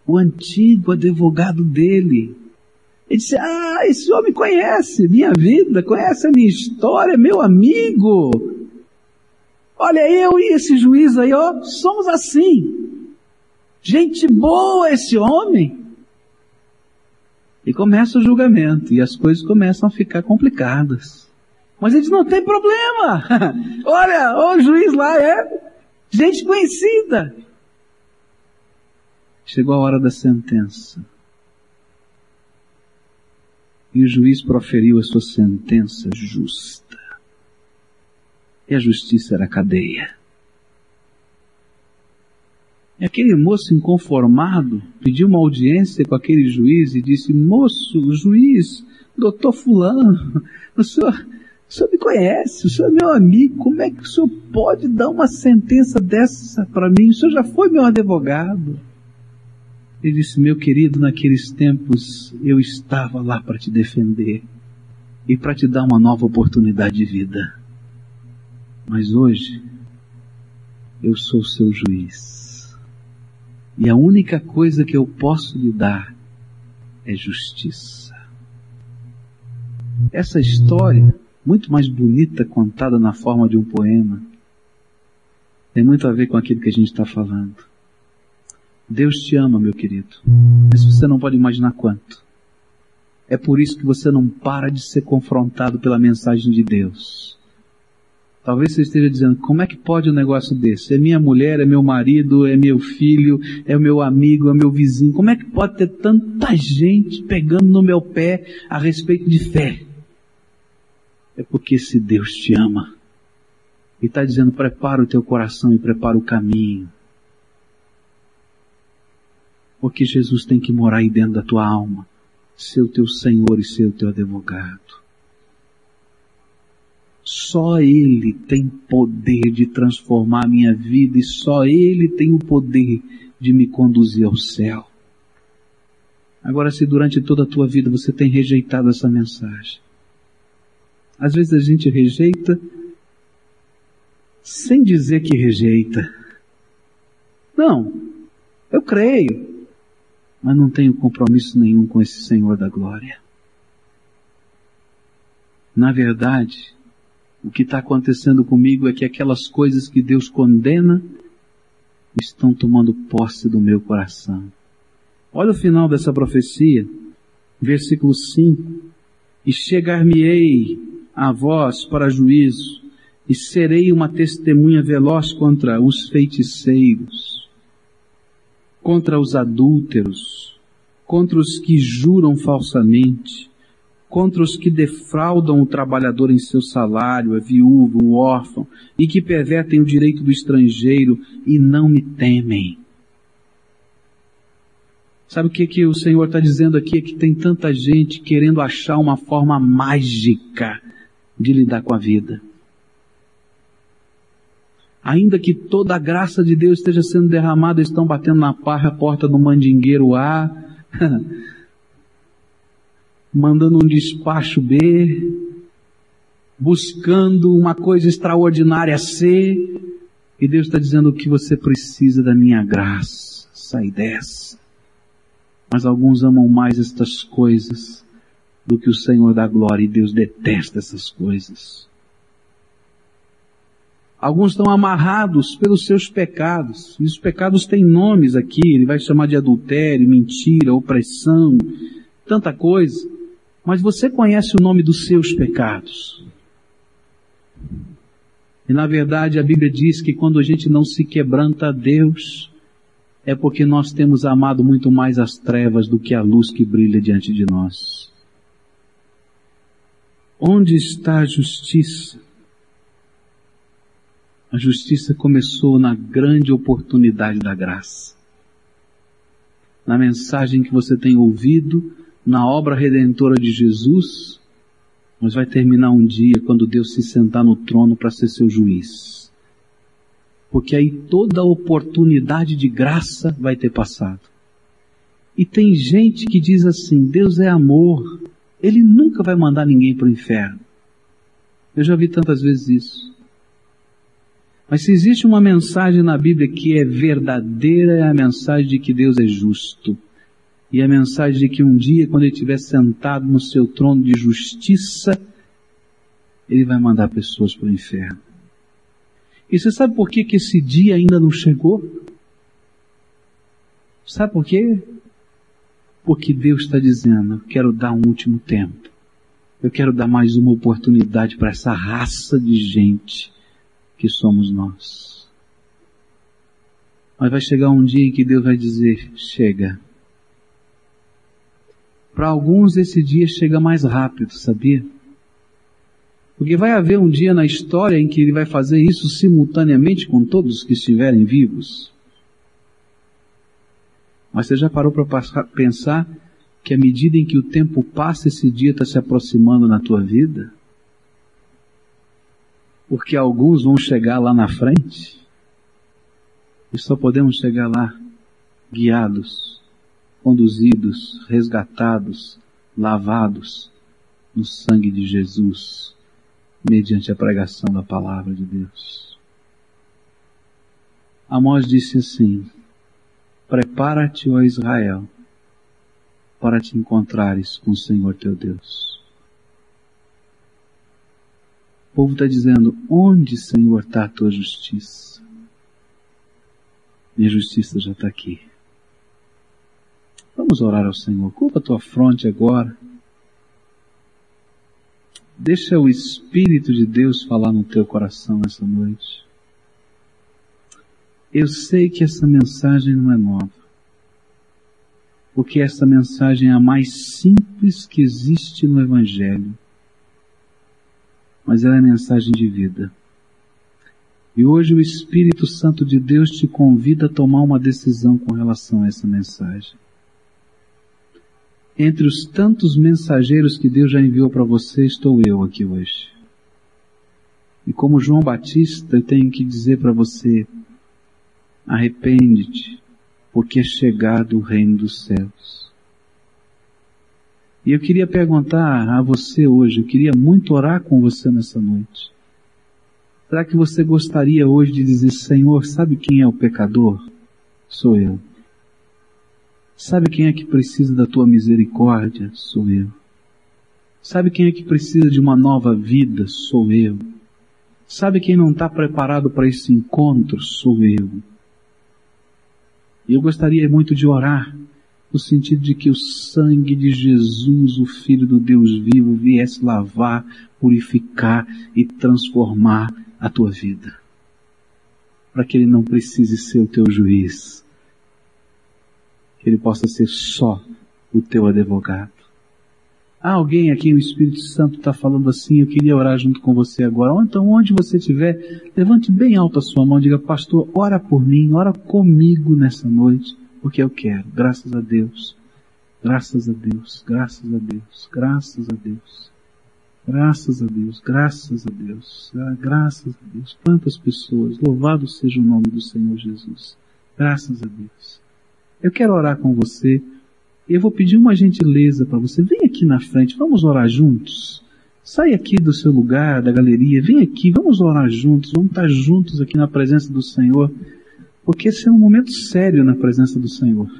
O antigo advogado dele. Ele disse, ah, esse homem conhece minha vida, conhece a minha história, meu amigo. Olha, eu e esse juiz aí, ó, somos assim. Gente boa esse homem. E começa o julgamento, e as coisas começam a ficar complicadas. Mas eles não tem problema. [LAUGHS] Olha, o juiz lá é gente conhecida. Chegou a hora da sentença e o juiz proferiu a sua sentença justa. E a justiça era cadeia. E aquele moço inconformado pediu uma audiência com aquele juiz e disse, moço, juiz, doutor fulano, o senhor, o senhor me conhece, o senhor é meu amigo, como é que o senhor pode dar uma sentença dessa para mim? O senhor já foi meu advogado. Ele disse: Meu querido, naqueles tempos eu estava lá para te defender e para te dar uma nova oportunidade de vida. Mas hoje eu sou seu juiz. E a única coisa que eu posso lhe dar é justiça. Essa história, muito mais bonita contada na forma de um poema, tem muito a ver com aquilo que a gente está falando. Deus te ama, meu querido. Mas você não pode imaginar quanto. É por isso que você não para de ser confrontado pela mensagem de Deus. Talvez você esteja dizendo, como é que pode um negócio desse? É minha mulher, é meu marido, é meu filho, é o meu amigo, é meu vizinho. Como é que pode ter tanta gente pegando no meu pé a respeito de fé? É porque se Deus te ama e está dizendo, prepara o teu coração e prepara o caminho porque Jesus tem que morar aí dentro da tua alma, ser o teu Senhor e ser o teu advogado. Só Ele tem poder de transformar a minha vida e só Ele tem o poder de me conduzir ao céu. Agora, se durante toda a tua vida você tem rejeitado essa mensagem, às vezes a gente rejeita sem dizer que rejeita. Não, eu creio, mas não tenho compromisso nenhum com esse Senhor da glória. Na verdade, o que está acontecendo comigo é que aquelas coisas que Deus condena estão tomando posse do meu coração. Olha o final dessa profecia, versículo 5. E chegar-me-ei a vós para juízo, e serei uma testemunha veloz contra os feiticeiros contra os adúlteros, contra os que juram falsamente, contra os que defraudam o trabalhador em seu salário, a viúva, o órfão, e que pervertem o direito do estrangeiro e não me temem. Sabe o que, que o Senhor está dizendo aqui? É que tem tanta gente querendo achar uma forma mágica de lidar com a vida ainda que toda a graça de Deus esteja sendo derramada, estão batendo na parra a porta do mandingueiro A, [LAUGHS] mandando um despacho B, buscando uma coisa extraordinária ser, e Deus está dizendo que você precisa da minha graça. Sai dessa. Mas alguns amam mais estas coisas do que o Senhor da glória, e Deus detesta essas coisas. Alguns estão amarrados pelos seus pecados. E os pecados têm nomes aqui. Ele vai chamar de adultério, mentira, opressão, tanta coisa. Mas você conhece o nome dos seus pecados. E na verdade a Bíblia diz que quando a gente não se quebranta a Deus, é porque nós temos amado muito mais as trevas do que a luz que brilha diante de nós. Onde está a justiça? A justiça começou na grande oportunidade da graça. Na mensagem que você tem ouvido, na obra redentora de Jesus, mas vai terminar um dia quando Deus se sentar no trono para ser seu juiz. Porque aí toda oportunidade de graça vai ter passado. E tem gente que diz assim, Deus é amor, Ele nunca vai mandar ninguém para o inferno. Eu já vi tantas vezes isso. Mas se existe uma mensagem na Bíblia que é verdadeira, é a mensagem de que Deus é justo. E a mensagem de que um dia, quando Ele estiver sentado no seu trono de justiça, Ele vai mandar pessoas para o inferno. E você sabe por que, que esse dia ainda não chegou? Sabe por quê? Porque Deus está dizendo, eu quero dar um último tempo. Eu quero dar mais uma oportunidade para essa raça de gente que somos nós. Mas vai chegar um dia em que Deus vai dizer, chega. Para alguns esse dia chega mais rápido, sabia? Porque vai haver um dia na história em que ele vai fazer isso simultaneamente com todos os que estiverem vivos. Mas você já parou para pensar que à medida em que o tempo passa, esse dia está se aproximando na tua vida? porque alguns vão chegar lá na frente e só podemos chegar lá guiados, conduzidos, resgatados, lavados no sangue de Jesus, mediante a pregação da palavra de Deus. Amós disse assim: Prepara-te, ó Israel, para te encontrares com o Senhor teu Deus. O povo está dizendo, onde, Senhor, está a tua justiça? Minha justiça já está aqui. Vamos orar ao Senhor. Culpa a tua fronte agora. Deixa o Espírito de Deus falar no teu coração essa noite. Eu sei que essa mensagem não é nova. Porque essa mensagem é a mais simples que existe no Evangelho mas ela é mensagem de vida. E hoje o Espírito Santo de Deus te convida a tomar uma decisão com relação a essa mensagem. Entre os tantos mensageiros que Deus já enviou para você, estou eu aqui hoje. E como João Batista, eu tenho que dizer para você, arrepende-te, porque é chegado o reino dos céus. E eu queria perguntar a você hoje, eu queria muito orar com você nessa noite. Será que você gostaria hoje de dizer, Senhor, sabe quem é o pecador? Sou eu. Sabe quem é que precisa da tua misericórdia? Sou eu. Sabe quem é que precisa de uma nova vida? Sou eu. Sabe quem não está preparado para esse encontro? Sou eu. E eu gostaria muito de orar no sentido de que o sangue de Jesus, o Filho do Deus vivo, viesse lavar, purificar e transformar a tua vida. Para que ele não precise ser o teu juiz, que ele possa ser só o teu advogado. Há alguém aqui, o Espírito Santo está falando assim, eu queria orar junto com você agora. Ou então, onde você estiver, levante bem alto a sua mão e diga, pastor, ora por mim, ora comigo nessa noite porque eu quero, graças a Deus, graças a Deus, graças a Deus, graças a Deus, graças a Deus, graças a Deus, ah, graças a Deus. Quantas pessoas, louvado seja o nome do Senhor Jesus, graças a Deus. Eu quero orar com você, eu vou pedir uma gentileza para você, vem aqui na frente, vamos orar juntos. Sai aqui do seu lugar, da galeria, vem aqui, vamos orar juntos, vamos estar juntos aqui na presença do Senhor, porque esse é um momento sério na presença do Senhor.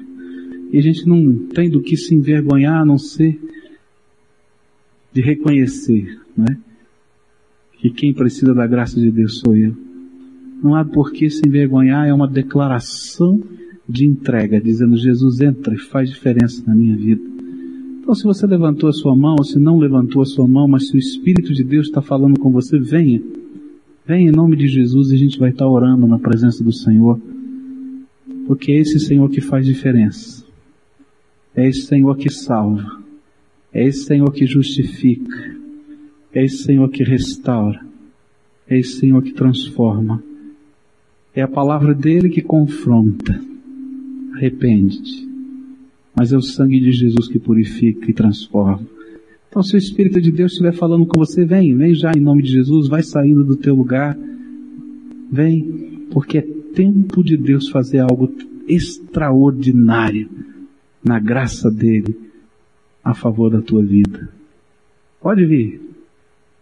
E a gente não tem do que se envergonhar a não ser de reconhecer, né? Que quem precisa da graça de Deus sou eu. Não há por que se envergonhar, é uma declaração de entrega, dizendo Jesus entra e faz diferença na minha vida. Então, se você levantou a sua mão, ou se não levantou a sua mão, mas se o Espírito de Deus está falando com você, venha. Venha em nome de Jesus e a gente vai estar orando na presença do Senhor. Porque é esse Senhor que faz diferença. É esse Senhor que salva. É esse Senhor que justifica. É esse Senhor que restaura. É esse Senhor que transforma. É a palavra dele que confronta. Arrepende-te mas é o sangue de Jesus que purifica e transforma. Então, se o Espírito de Deus estiver falando com você, vem, vem já em nome de Jesus, vai saindo do teu lugar, vem, porque é tempo de Deus fazer algo extraordinário na graça dele a favor da tua vida. Pode vir.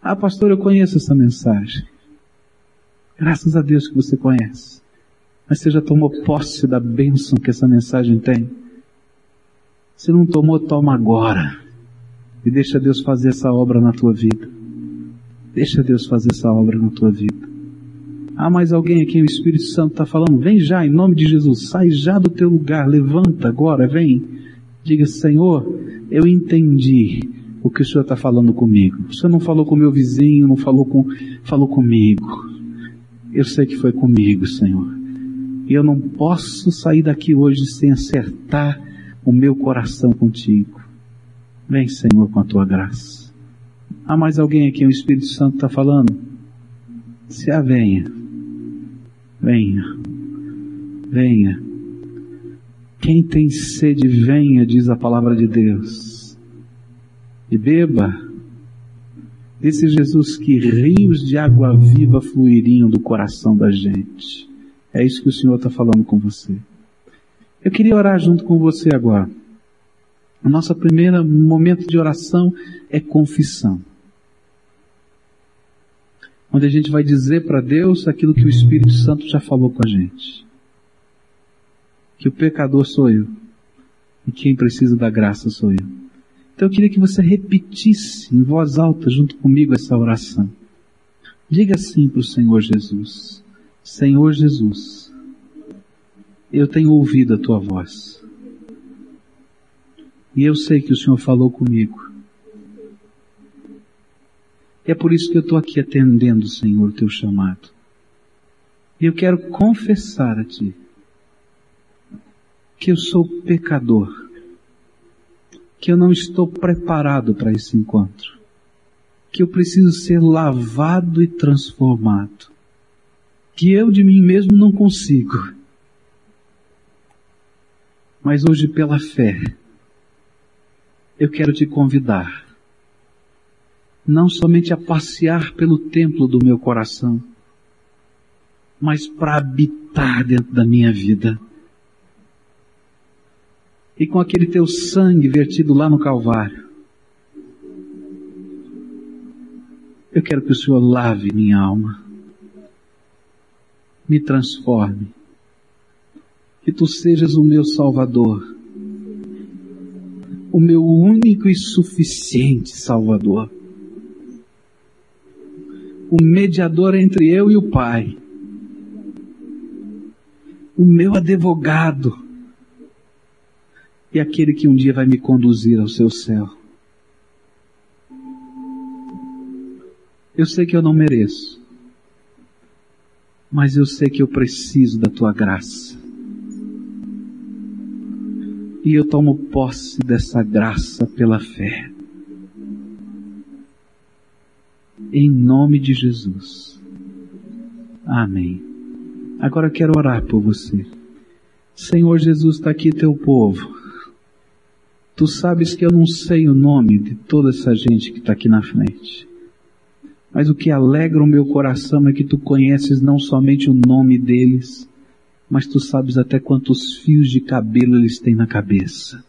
Ah, pastor, eu conheço essa mensagem. Graças a Deus que você conhece. Mas você já tomou posse da bênção que essa mensagem tem. Se não tomou, toma agora. E deixa Deus fazer essa obra na tua vida. Deixa Deus fazer essa obra na tua vida. Ah, mas alguém aqui, o Espírito Santo está falando, vem já, em nome de Jesus, sai já do teu lugar, levanta agora, vem. Diga, Senhor, eu entendi o que o Senhor está falando comigo. O Senhor não falou com meu vizinho, não falou com, falou comigo. Eu sei que foi comigo, Senhor. E eu não posso sair daqui hoje sem acertar o meu coração contigo. Vem, Senhor, com a tua graça. Há mais alguém aqui, o Espírito Santo está falando? Se a venha. Venha. Venha. Quem tem sede, venha, diz a palavra de Deus. E beba. Disse Jesus que rios de água viva fluiriam do coração da gente. É isso que o Senhor está falando com você. Eu queria orar junto com você agora. O nosso primeiro momento de oração é confissão. Onde a gente vai dizer para Deus aquilo que o Espírito Santo já falou com a gente. Que o pecador sou eu. E quem precisa da graça sou eu. Então eu queria que você repetisse em voz alta junto comigo essa oração. Diga assim para o Senhor Jesus. Senhor Jesus, eu tenho ouvido a tua voz. E eu sei que o Senhor falou comigo. E é por isso que eu estou aqui atendendo, Senhor, o teu chamado. E eu quero confessar a Ti que eu sou pecador, que eu não estou preparado para esse encontro, que eu preciso ser lavado e transformado, que eu de mim mesmo não consigo mas hoje, pela fé, eu quero te convidar, não somente a passear pelo templo do meu coração, mas para habitar dentro da minha vida. E com aquele teu sangue vertido lá no Calvário, eu quero que o Senhor lave minha alma, me transforme, que tu sejas o meu Salvador, o meu único e suficiente Salvador, o mediador entre eu e o Pai, o meu advogado. E aquele que um dia vai me conduzir ao seu céu. Eu sei que eu não mereço, mas eu sei que eu preciso da tua graça. E eu tomo posse dessa graça pela fé. Em nome de Jesus. Amém. Agora quero orar por você. Senhor Jesus, está aqui teu povo. Tu sabes que eu não sei o nome de toda essa gente que está aqui na frente. Mas o que alegra o meu coração é que tu conheces não somente o nome deles, mas tu sabes até quantos fios de cabelo eles têm na cabeça.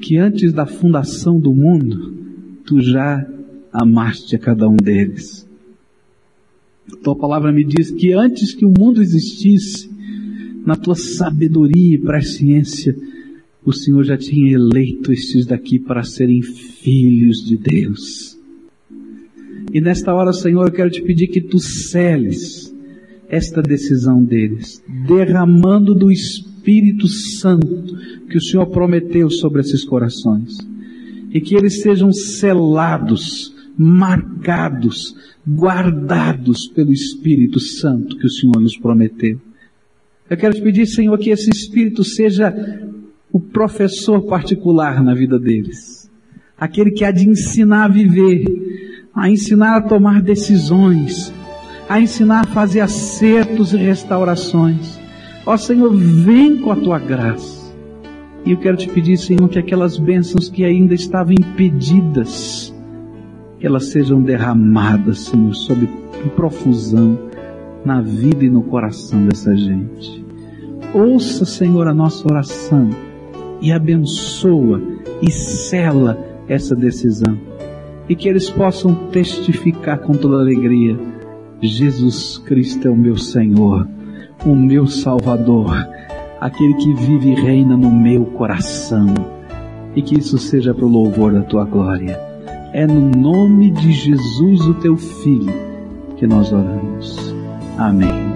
Que antes da fundação do mundo, tu já amaste a cada um deles. Tua palavra me diz que antes que o mundo existisse, na tua sabedoria e presciência, o Senhor já tinha eleito estes daqui para serem filhos de Deus. E nesta hora, Senhor, eu quero te pedir que tu seles esta decisão deles, derramando do Espírito Santo que o Senhor prometeu sobre esses corações. E que eles sejam selados, marcados, guardados pelo Espírito Santo que o Senhor nos prometeu. Eu quero te pedir, Senhor, que esse Espírito seja o professor particular na vida deles. Aquele que há de ensinar a viver, a ensinar a tomar decisões, a ensinar a fazer acertos e restaurações. Ó Senhor, vem com a tua graça. E eu quero te pedir, Senhor, que aquelas bênçãos que ainda estavam impedidas, que elas sejam derramadas, Senhor, sob profusão na vida e no coração dessa gente. Ouça, Senhor, a nossa oração e abençoa e sela essa decisão. E que eles possam testificar com toda alegria: Jesus Cristo é o meu Senhor, o meu Salvador, aquele que vive e reina no meu coração. E que isso seja para o louvor da tua glória. É no nome de Jesus, o teu Filho, que nós oramos. Amém.